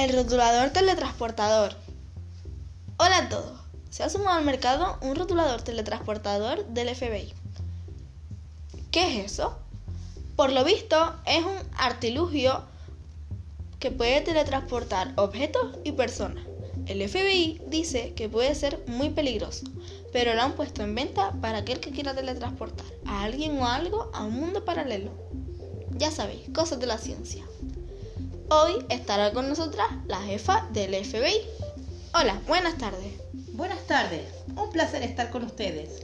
El rotulador teletransportador. Hola a todos. Se ha sumado al mercado un rotulador teletransportador del FBI. ¿Qué es eso? Por lo visto, es un artilugio que puede teletransportar objetos y personas. El FBI dice que puede ser muy peligroso, pero lo han puesto en venta para aquel que quiera teletransportar a alguien o algo a un mundo paralelo. Ya sabéis, cosas de la ciencia. Hoy estará con nosotras la jefa del FBI. Hola, buenas tardes. Buenas tardes, un placer estar con ustedes.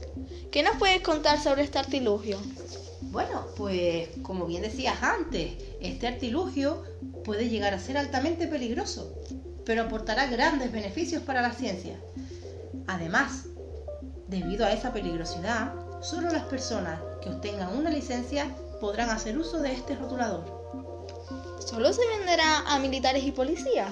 ¿Qué nos puedes contar sobre este artilugio? Bueno, pues como bien decías antes, este artilugio puede llegar a ser altamente peligroso, pero aportará grandes beneficios para la ciencia. Además, debido a esa peligrosidad, solo las personas que obtengan una licencia podrán hacer uso de este rotulador. ¿Solo se venderá a militares y policías?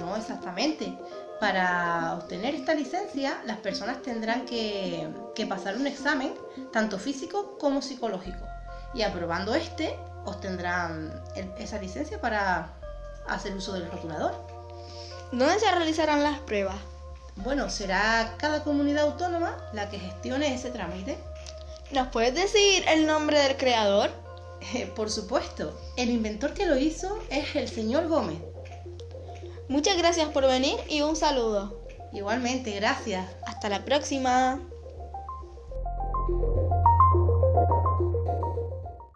No exactamente. Para obtener esta licencia, las personas tendrán que, pasar un examen, tanto físico como psicológico. Y aprobando este, obtendrán esa licencia para hacer uso del rotulador. ¿Dónde se realizarán las pruebas? Bueno, será cada comunidad autónoma la que gestione ese trámite. ¿Nos puedes decir el nombre del creador? Por supuesto, el inventor que lo hizo es el señor Gómez. Muchas gracias por venir y un saludo. Igualmente, gracias. Hasta la próxima.